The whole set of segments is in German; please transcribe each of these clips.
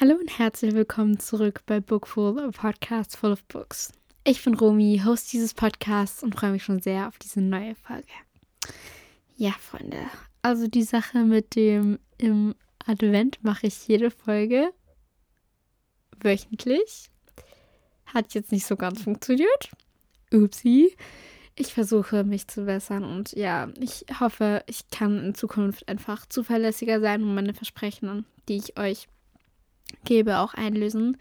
Hallo und herzlich willkommen zurück bei Bookful, a Podcast full of books. Ich bin Romy, Host dieses Podcasts und freue mich schon sehr auf diese neue Folge. Ja, Freunde, also die Sache mit dem im Advent mache ich jede Folge wöchentlich. Hat jetzt nicht so ganz funktioniert. Upsi. Ich versuche mich zu bessern und ja, ich hoffe, ich kann in Zukunft einfach zuverlässiger sein und meine Versprechen, die ich euch gebe, auch einlösen.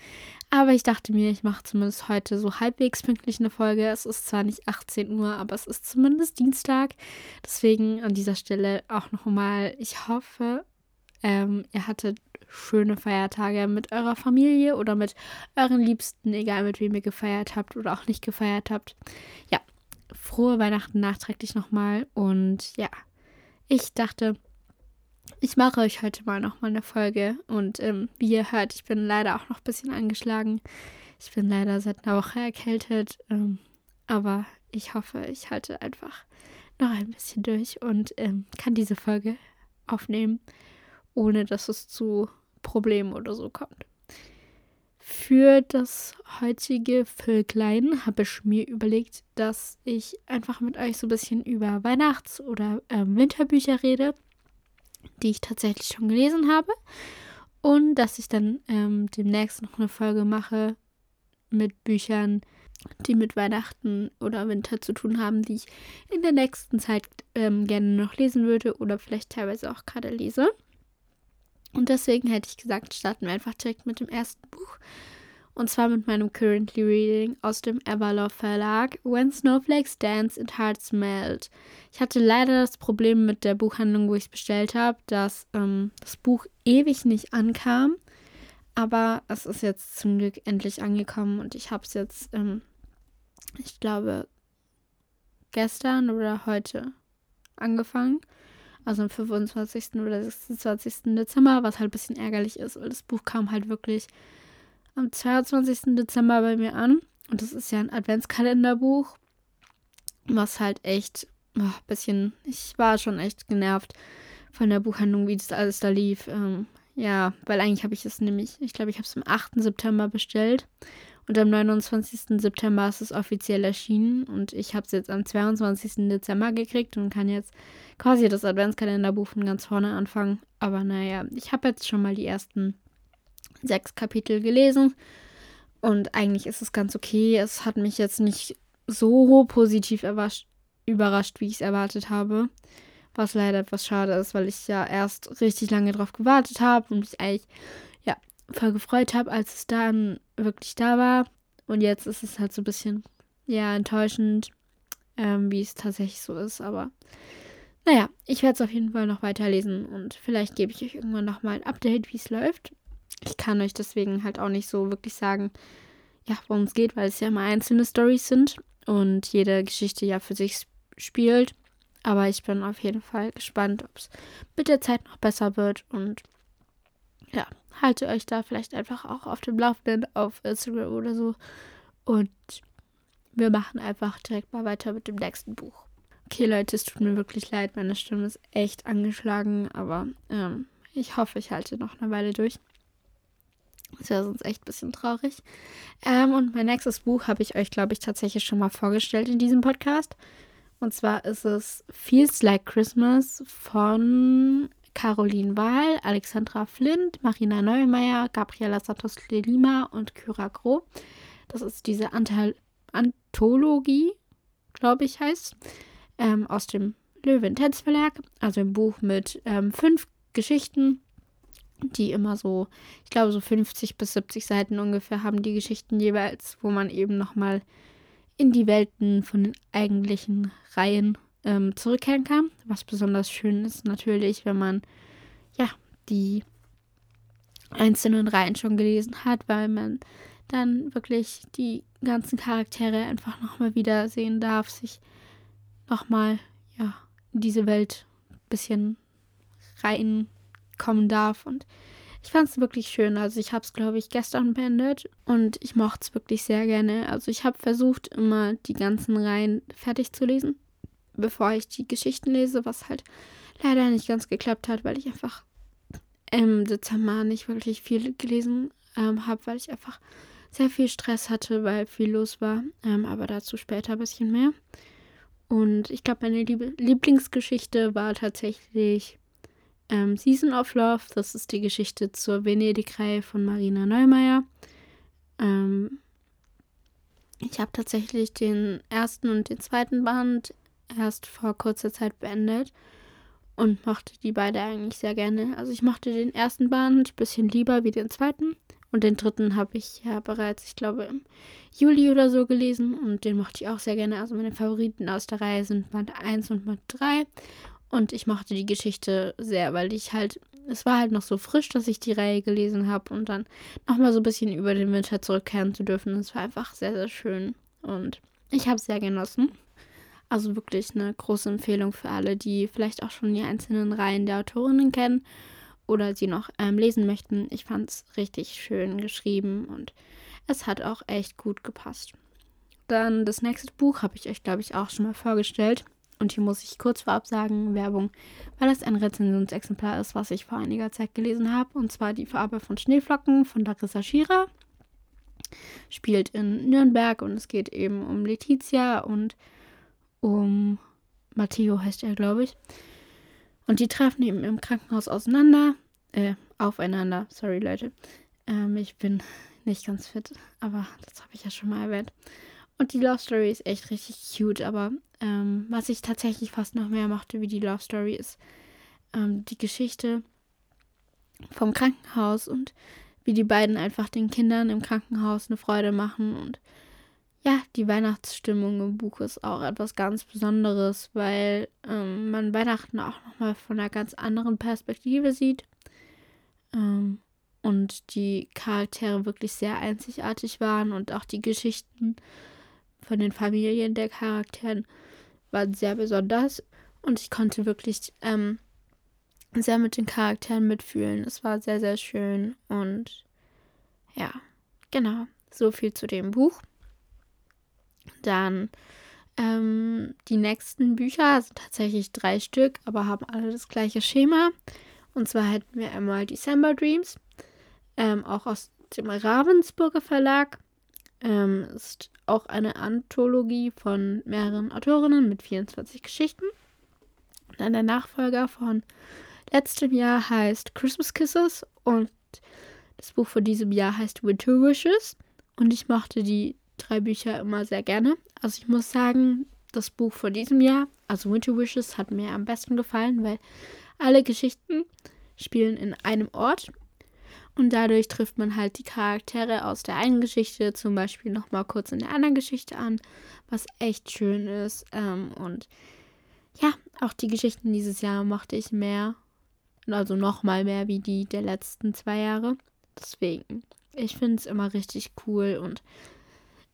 Aber ich dachte mir, ich mache zumindest heute so halbwegs pünktlich eine Folge. Es ist zwar nicht 18 Uhr, aber es ist zumindest Dienstag. Deswegen an dieser Stelle auch nochmal, ich hoffe, ähm, ihr hattet schöne Feiertage mit eurer Familie oder mit euren Liebsten, egal mit wem ihr gefeiert habt oder auch nicht gefeiert habt. Ja, frohe Weihnachten nachträglich nochmal. Und ja, ich dachte, ich mache euch heute mal nochmal eine Folge und ähm, wie ihr hört, ich bin leider auch noch ein bisschen angeschlagen. Ich bin leider seit einer Woche erkältet, ähm, aber ich hoffe, ich halte einfach noch ein bisschen durch und ähm, kann diese Folge aufnehmen, ohne dass es zu Problemen oder so kommt. Für das heutige Völklein habe ich mir überlegt, dass ich einfach mit euch so ein bisschen über Weihnachts- oder äh, Winterbücher rede die ich tatsächlich schon gelesen habe. Und dass ich dann ähm, demnächst noch eine Folge mache mit Büchern, die mit Weihnachten oder Winter zu tun haben, die ich in der nächsten Zeit ähm, gerne noch lesen würde oder vielleicht teilweise auch gerade lese. Und deswegen hätte ich gesagt, starten wir einfach direkt mit dem ersten Buch. Und zwar mit meinem Currently Reading aus dem Everlove Verlag When Snowflakes Dance and Hearts Melt. Ich hatte leider das Problem mit der Buchhandlung, wo ich es bestellt habe, dass ähm, das Buch ewig nicht ankam. Aber es ist jetzt zum Glück endlich angekommen und ich habe es jetzt, ähm, ich glaube, gestern oder heute angefangen. Also am 25. oder 26. Dezember, was halt ein bisschen ärgerlich ist, weil das Buch kam halt wirklich am 22. Dezember bei mir an. Und das ist ja ein Adventskalenderbuch, was halt echt ein oh, bisschen, ich war schon echt genervt von der Buchhandlung, wie das alles da lief. Ähm, ja, weil eigentlich habe ich es nämlich, ich glaube, ich habe es am 8. September bestellt und am 29. September ist es offiziell erschienen und ich habe es jetzt am 22. Dezember gekriegt und kann jetzt quasi das Adventskalenderbuch von ganz vorne anfangen. Aber naja, ich habe jetzt schon mal die ersten sechs Kapitel gelesen. Und eigentlich ist es ganz okay. Es hat mich jetzt nicht so positiv überrascht, wie ich es erwartet habe. Was leider etwas schade ist, weil ich ja erst richtig lange drauf gewartet habe und mich eigentlich voll gefreut habe, als es dann wirklich da war. Und jetzt ist es halt so ein bisschen ja enttäuschend, ähm, wie es tatsächlich so ist. Aber naja, ich werde es auf jeden Fall noch weiterlesen und vielleicht gebe ich euch irgendwann nochmal ein Update, wie es läuft ich kann euch deswegen halt auch nicht so wirklich sagen, ja, worum es geht, weil es ja immer einzelne Stories sind und jede Geschichte ja für sich spielt. Aber ich bin auf jeden Fall gespannt, ob es mit der Zeit noch besser wird und ja, halte euch da vielleicht einfach auch auf dem Laufenden auf Instagram oder so. Und wir machen einfach direkt mal weiter mit dem nächsten Buch. Okay, Leute, es tut mir wirklich leid, meine Stimme ist echt angeschlagen, aber ähm, ich hoffe, ich halte noch eine Weile durch. Das wäre sonst echt ein bisschen traurig. Ähm, und mein nächstes Buch habe ich euch, glaube ich, tatsächlich schon mal vorgestellt in diesem Podcast. Und zwar ist es Feels Like Christmas von Caroline Wahl, Alexandra Flint, Marina Neumeier, Gabriela Santos de Lima und Kyra Gro. Das ist diese Antal Anthologie, glaube ich, heißt, ähm, aus dem Löwen Tenz Verlag. Also ein Buch mit ähm, fünf Geschichten die immer so, ich glaube, so 50 bis 70 Seiten ungefähr haben die Geschichten jeweils, wo man eben nochmal in die Welten von den eigentlichen Reihen ähm, zurückkehren kann. Was besonders schön ist natürlich, wenn man ja die einzelnen Reihen schon gelesen hat, weil man dann wirklich die ganzen Charaktere einfach nochmal wiedersehen darf, sich nochmal ja in diese Welt ein bisschen rein kommen darf. Und ich fand es wirklich schön. Also ich habe es, glaube ich, gestern beendet und ich mochte es wirklich sehr gerne. Also ich habe versucht, immer die ganzen Reihen fertig zu lesen, bevor ich die Geschichten lese, was halt leider nicht ganz geklappt hat, weil ich einfach im Dezember nicht wirklich viel gelesen ähm, habe, weil ich einfach sehr viel Stress hatte, weil viel los war. Ähm, aber dazu später ein bisschen mehr. Und ich glaube, meine Lieb Lieblingsgeschichte war tatsächlich ähm, Season of Love. Das ist die Geschichte zur Venedig-Reihe von Marina Neumeier. Ähm, ich habe tatsächlich den ersten und den zweiten Band erst vor kurzer Zeit beendet und mochte die beide eigentlich sehr gerne. Also ich mochte den ersten Band ein bisschen lieber wie den zweiten. Und den dritten habe ich ja bereits, ich glaube, im Juli oder so gelesen. Und den mochte ich auch sehr gerne. Also meine Favoriten aus der Reihe sind Band 1 und Band 3. Und ich mochte die Geschichte sehr, weil ich halt, es war halt noch so frisch, dass ich die Reihe gelesen habe. Und dann nochmal so ein bisschen über den Winter zurückkehren zu dürfen. Es war einfach sehr, sehr schön. Und ich habe es sehr genossen. Also wirklich eine große Empfehlung für alle, die vielleicht auch schon die einzelnen Reihen der Autorinnen kennen oder sie noch ähm, lesen möchten. Ich fand es richtig schön geschrieben und es hat auch echt gut gepasst. Dann das nächste Buch habe ich euch, glaube ich, auch schon mal vorgestellt. Und hier muss ich kurz vorab sagen, Werbung, weil es ein Rezensionsexemplar ist, was ich vor einiger Zeit gelesen habe. Und zwar die Farbe von Schneeflocken von Larissa Schira. Spielt in Nürnberg und es geht eben um Letizia und um Matteo heißt er, glaube ich. Und die treffen eben im Krankenhaus auseinander, äh, aufeinander. Sorry, Leute. Ähm, ich bin nicht ganz fit, aber das habe ich ja schon mal erwähnt. Und die Love Story ist echt richtig cute, aber ähm, was ich tatsächlich fast noch mehr mochte wie die Love Story ist ähm, die Geschichte vom Krankenhaus und wie die beiden einfach den Kindern im Krankenhaus eine Freude machen und ja, die Weihnachtsstimmung im Buch ist auch etwas ganz Besonderes, weil ähm, man Weihnachten auch nochmal von einer ganz anderen Perspektive sieht. Ähm, und die Charaktere wirklich sehr einzigartig waren und auch die Geschichten von den Familien der Charakteren waren sehr besonders. Und ich konnte wirklich ähm, sehr mit den Charakteren mitfühlen. Es war sehr, sehr schön. Und ja, genau. So viel zu dem Buch. Dann ähm, die nächsten Bücher sind tatsächlich drei Stück, aber haben alle das gleiche Schema. Und zwar hätten wir einmal December Dreams, ähm, auch aus dem Ravensburger Verlag. Ähm, ist auch eine Anthologie von mehreren Autorinnen mit 24 Geschichten. Dann der Nachfolger von letztem Jahr heißt Christmas Kisses und das Buch von diesem Jahr heißt Winter Wishes. Und ich mochte die drei Bücher immer sehr gerne. Also ich muss sagen, das Buch von diesem Jahr, also Winter Wishes, hat mir am besten gefallen, weil alle Geschichten spielen in einem Ort und dadurch trifft man halt die Charaktere aus der einen Geschichte zum Beispiel nochmal kurz in der anderen Geschichte an, was echt schön ist. Ähm, und ja, auch die Geschichten dieses Jahr mochte ich mehr. Also nochmal mehr wie die der letzten zwei Jahre. Deswegen, ich finde es immer richtig cool und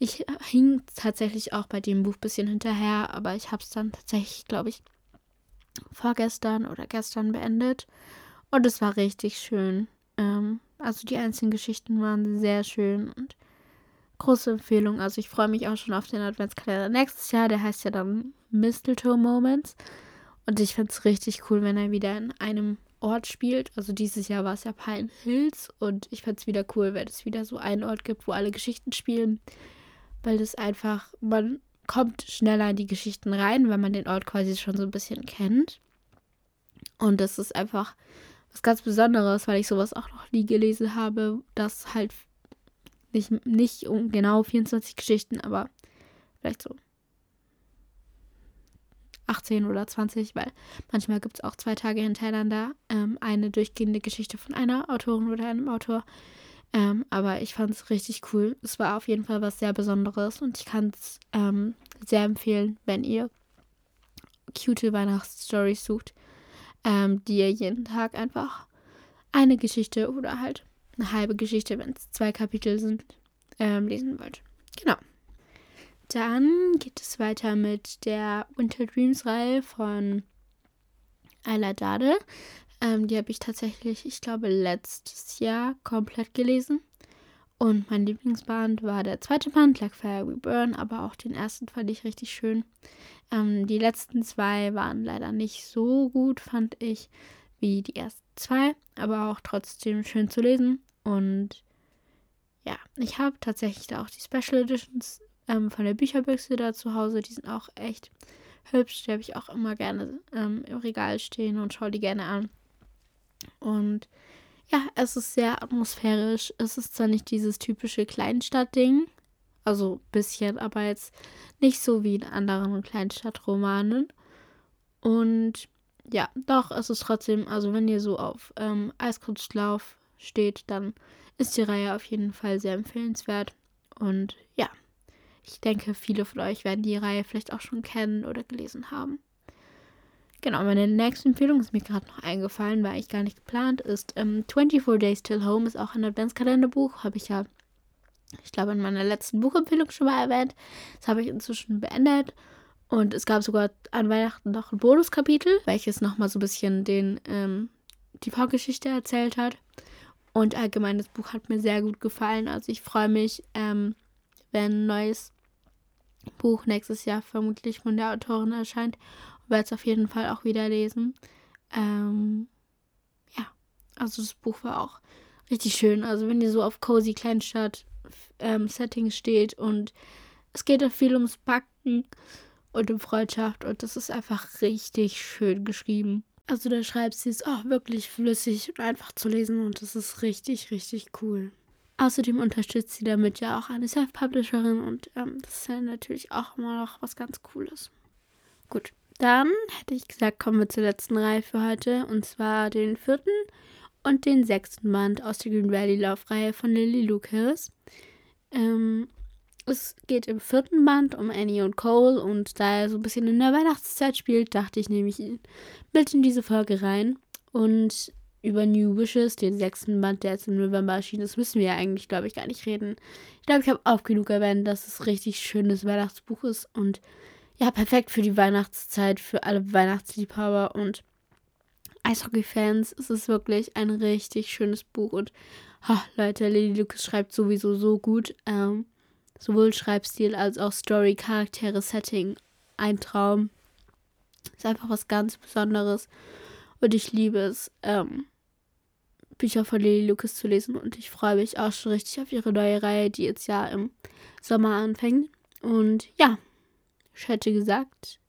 ich hing tatsächlich auch bei dem Buch ein bisschen hinterher, aber ich habe es dann tatsächlich, glaube ich, vorgestern oder gestern beendet. Und es war richtig schön. Ähm, also die einzelnen Geschichten waren sehr schön und große Empfehlung. Also ich freue mich auch schon auf den Adventskalender nächstes Jahr. Der heißt ja dann Mistletoe Moments. Und ich finde es richtig cool, wenn er wieder in einem Ort spielt. Also dieses Jahr war es ja Pine Hills und ich fände es wieder cool, wenn es wieder so einen Ort gibt, wo alle Geschichten spielen weil das einfach, man kommt schneller in die Geschichten rein, weil man den Ort quasi schon so ein bisschen kennt. Und das ist einfach was ganz Besonderes, weil ich sowas auch noch nie gelesen habe, dass halt nicht, nicht um genau 24 Geschichten, aber vielleicht so 18 oder 20, weil manchmal gibt es auch zwei Tage hintereinander ähm, eine durchgehende Geschichte von einer Autorin oder einem Autor. Ähm, aber ich fand es richtig cool. Es war auf jeden Fall was sehr Besonderes und ich kann es ähm, sehr empfehlen, wenn ihr cute Weihnachtsstories sucht, ähm, die ihr jeden Tag einfach eine Geschichte oder halt eine halbe Geschichte, wenn es zwei Kapitel sind, ähm, lesen wollt. Genau. Dann geht es weiter mit der Winter Dreams Reihe von Ayla Dade. Ähm, die habe ich tatsächlich, ich glaube, letztes Jahr komplett gelesen. Und mein Lieblingsband war der zweite Band, Like Fire We Burn, aber auch den ersten fand ich richtig schön. Ähm, die letzten zwei waren leider nicht so gut, fand ich, wie die ersten zwei, aber auch trotzdem schön zu lesen. Und ja, ich habe tatsächlich da auch die Special Editions ähm, von der Bücherbüchse da zu Hause. Die sind auch echt hübsch. Die habe ich auch immer gerne ähm, im Regal stehen und schaue die gerne an. Und ja, es ist sehr atmosphärisch. Es ist zwar nicht dieses typische Kleinstadtding, also bisschen, aber jetzt nicht so wie in anderen Kleinstadtromanen. Und ja, doch, es ist trotzdem, also wenn ihr so auf ähm, Eiskunstlauf steht, dann ist die Reihe auf jeden Fall sehr empfehlenswert. Und ja, ich denke, viele von euch werden die Reihe vielleicht auch schon kennen oder gelesen haben. Genau, meine nächste Empfehlung ist mir gerade noch eingefallen, war eigentlich gar nicht geplant, ist ähm, 24 Days Till Home, ist auch ein Adventskalenderbuch, habe ich ja, ich glaube, in meiner letzten Buchempfehlung schon mal erwähnt. Das habe ich inzwischen beendet. Und es gab sogar an Weihnachten noch ein Bonuskapitel, welches nochmal so ein bisschen den, ähm, die Vorgeschichte erzählt hat. Und allgemein, das Buch hat mir sehr gut gefallen. Also ich freue mich, ähm, wenn ein neues Buch nächstes Jahr vermutlich von der Autorin erscheint werde es auf jeden Fall auch wieder lesen. Ähm, ja, also das Buch war auch richtig schön. Also wenn ihr so auf cozy Kleinstadt ähm, Settings steht und es geht auch viel ums Backen und um Freundschaft und das ist einfach richtig schön geschrieben. Also da schreibt sie es auch wirklich flüssig und einfach zu lesen und das ist richtig, richtig cool. Außerdem unterstützt sie damit ja auch eine Self-Publisherin und ähm, das ist ja natürlich auch immer noch was ganz Cooles. Gut, dann hätte ich gesagt, kommen wir zur letzten Reihe für heute. Und zwar den vierten und den sechsten Band aus der Green Valley Laufreihe von Lily Lucas. Ähm, es geht im vierten Band um Annie und Cole und da er so ein bisschen in der Weihnachtszeit spielt, dachte ich nehme ich mit in diese Folge rein. Und über New Wishes, den sechsten Band, der jetzt im November erschienen ist, müssen wir ja eigentlich, glaube ich, gar nicht reden. Ich glaube, ich habe auch genug erwähnt, dass es richtig schönes Weihnachtsbuch ist und ja, perfekt für die Weihnachtszeit, für alle Weihnachtsliebhaber und Eishockey-Fans. Es ist wirklich ein richtig schönes Buch und oh, Leute, Lily Lucas schreibt sowieso so gut. Ähm, sowohl Schreibstil als auch Story, Charaktere, Setting. Ein Traum. Ist einfach was ganz Besonderes. Und ich liebe es, ähm, Bücher von Lily Lucas zu lesen. Und ich freue mich auch schon richtig auf ihre neue Reihe, die jetzt ja im Sommer anfängt. Und ja, ich hätte gesagt,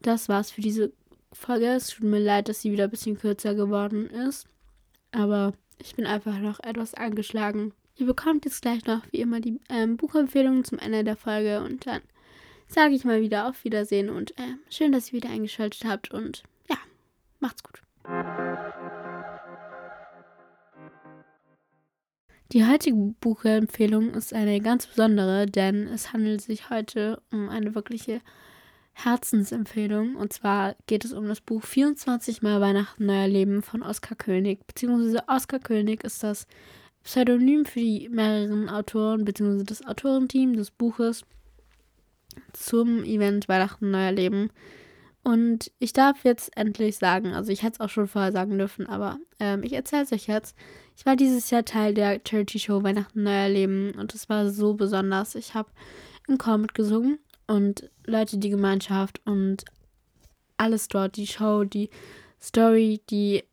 das war's für diese Folge. Es tut mir leid, dass sie wieder ein bisschen kürzer geworden ist. Aber ich bin einfach noch etwas angeschlagen. Ihr bekommt jetzt gleich noch, wie immer, die ähm, Buchempfehlungen zum Ende der Folge. Und dann sage ich mal wieder auf Wiedersehen. Und äh, schön, dass ihr wieder eingeschaltet habt. Und ja, macht's gut. Die heutige Buchempfehlung ist eine ganz besondere, denn es handelt sich heute um eine wirkliche Herzensempfehlung. Und zwar geht es um das Buch 24 Mal Weihnachten Neuer Leben von Oskar König. Beziehungsweise Oskar König ist das Pseudonym für die mehreren Autoren, beziehungsweise das Autorenteam des Buches zum Event Weihnachten Neuer Leben. Und ich darf jetzt endlich sagen, also ich hätte es auch schon vorher sagen dürfen, aber ähm, ich erzähle es euch jetzt. Ich war dieses Jahr Teil der Charity Show Weihnachten Neuer Leben und es war so besonders. Ich habe im Chor mitgesungen und Leute, die Gemeinschaft und alles dort, die Show, die Story, die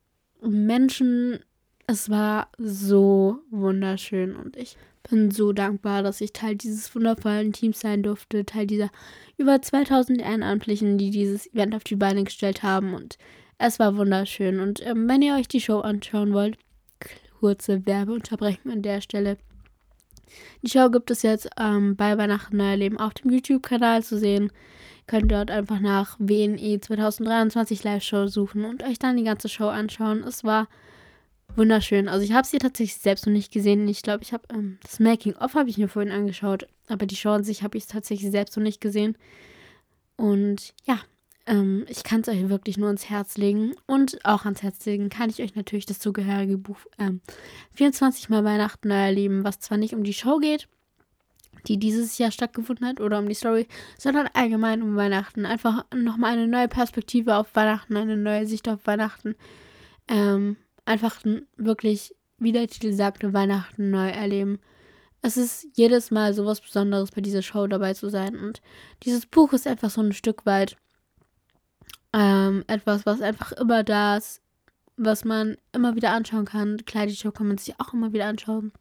Menschen. Es war so wunderschön und ich bin so dankbar, dass ich Teil dieses wundervollen Teams sein durfte, Teil dieser über 2000 Ehrenamtlichen, die dieses Event auf die Beine gestellt haben und es war wunderschön. Und ähm, wenn ihr euch die Show anschauen wollt, kurze Werbeunterbrechung an der Stelle. Die Show gibt es jetzt ähm, bei Weihnachten Neuer Leben auf dem YouTube-Kanal zu sehen. Ihr könnt dort einfach nach WNE 2023 Live-Show suchen und euch dann die ganze Show anschauen. Es war wunderschön. Also ich habe sie tatsächlich selbst noch nicht gesehen. Ich glaube, ich habe ähm, das Making-of habe ich mir vorhin angeschaut, aber die Show an sich habe ich tatsächlich selbst noch nicht gesehen. Und ja, ähm, ich kann es euch wirklich nur ans Herz legen. Und auch ans Herz legen kann ich euch natürlich das zugehörige Buch ähm, 24 Mal Weihnachten neu erleben, was zwar nicht um die Show geht, die dieses Jahr stattgefunden hat, oder um die Story, sondern allgemein um Weihnachten. Einfach nochmal eine neue Perspektive auf Weihnachten, eine neue Sicht auf Weihnachten. ähm, einfach wirklich, wie der Titel sagte, Weihnachten neu erleben. Es ist jedes Mal so was Besonderes bei dieser Show dabei zu sein. Und dieses Buch ist einfach so ein Stück weit ähm, etwas, was einfach immer da ist, was man immer wieder anschauen kann. Klar, die Show kann man sich auch immer wieder anschauen.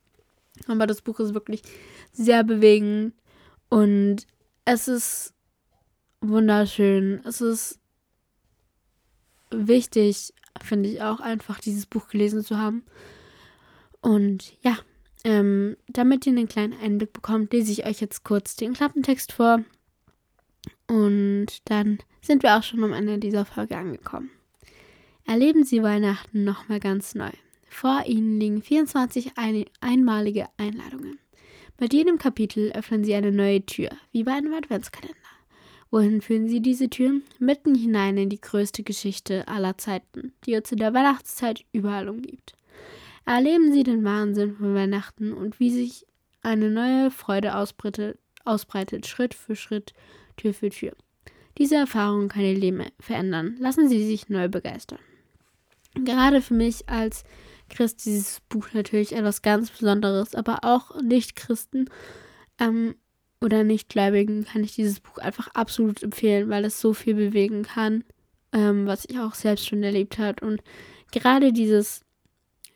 Aber das Buch ist wirklich sehr bewegend und es ist wunderschön. Es ist wichtig, finde ich auch einfach, dieses Buch gelesen zu haben. Und ja, ähm, damit ihr einen kleinen Einblick bekommt, lese ich euch jetzt kurz den Klappentext vor. Und dann sind wir auch schon am Ende dieser Folge angekommen. Erleben Sie Weihnachten nochmal ganz neu. Vor Ihnen liegen 24 ein einmalige Einladungen. Bei jedem Kapitel öffnen Sie eine neue Tür, wie bei einem Adventskalender. Wohin führen Sie diese Türen? Mitten hinein in die größte Geschichte aller Zeiten, die uns in der Weihnachtszeit überall umgibt. Erleben Sie den Wahnsinn von Weihnachten und wie sich eine neue Freude ausbreitet, Schritt für Schritt, Tür für Tür. Diese Erfahrung kann Ihr Leben verändern. Lassen Sie sich neu begeistern. Gerade für mich als Christ dieses Buch natürlich etwas ganz Besonderes, aber auch Nicht-Christen ähm, oder Nichtgläubigen kann ich dieses Buch einfach absolut empfehlen, weil es so viel bewegen kann, ähm, was ich auch selbst schon erlebt habe. Und gerade dieses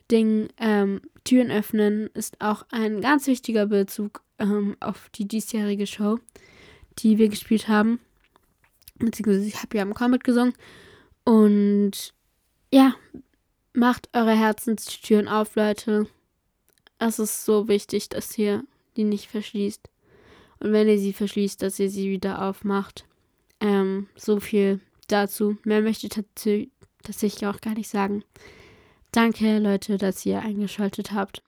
Ding, ähm, Türen öffnen, ist auch ein ganz wichtiger Bezug ähm, auf die diesjährige Show, die wir gespielt haben. Beziehungsweise ich habe ja am Comet gesungen. Und ja, macht eure Herzenstüren auf, Leute. Es ist so wichtig, dass ihr die nicht verschließt. Und wenn ihr sie verschließt, dass ihr sie wieder aufmacht. Ähm, so viel dazu. Mehr möchte ich tatsächlich auch gar nicht sagen. Danke, Leute, dass ihr eingeschaltet habt.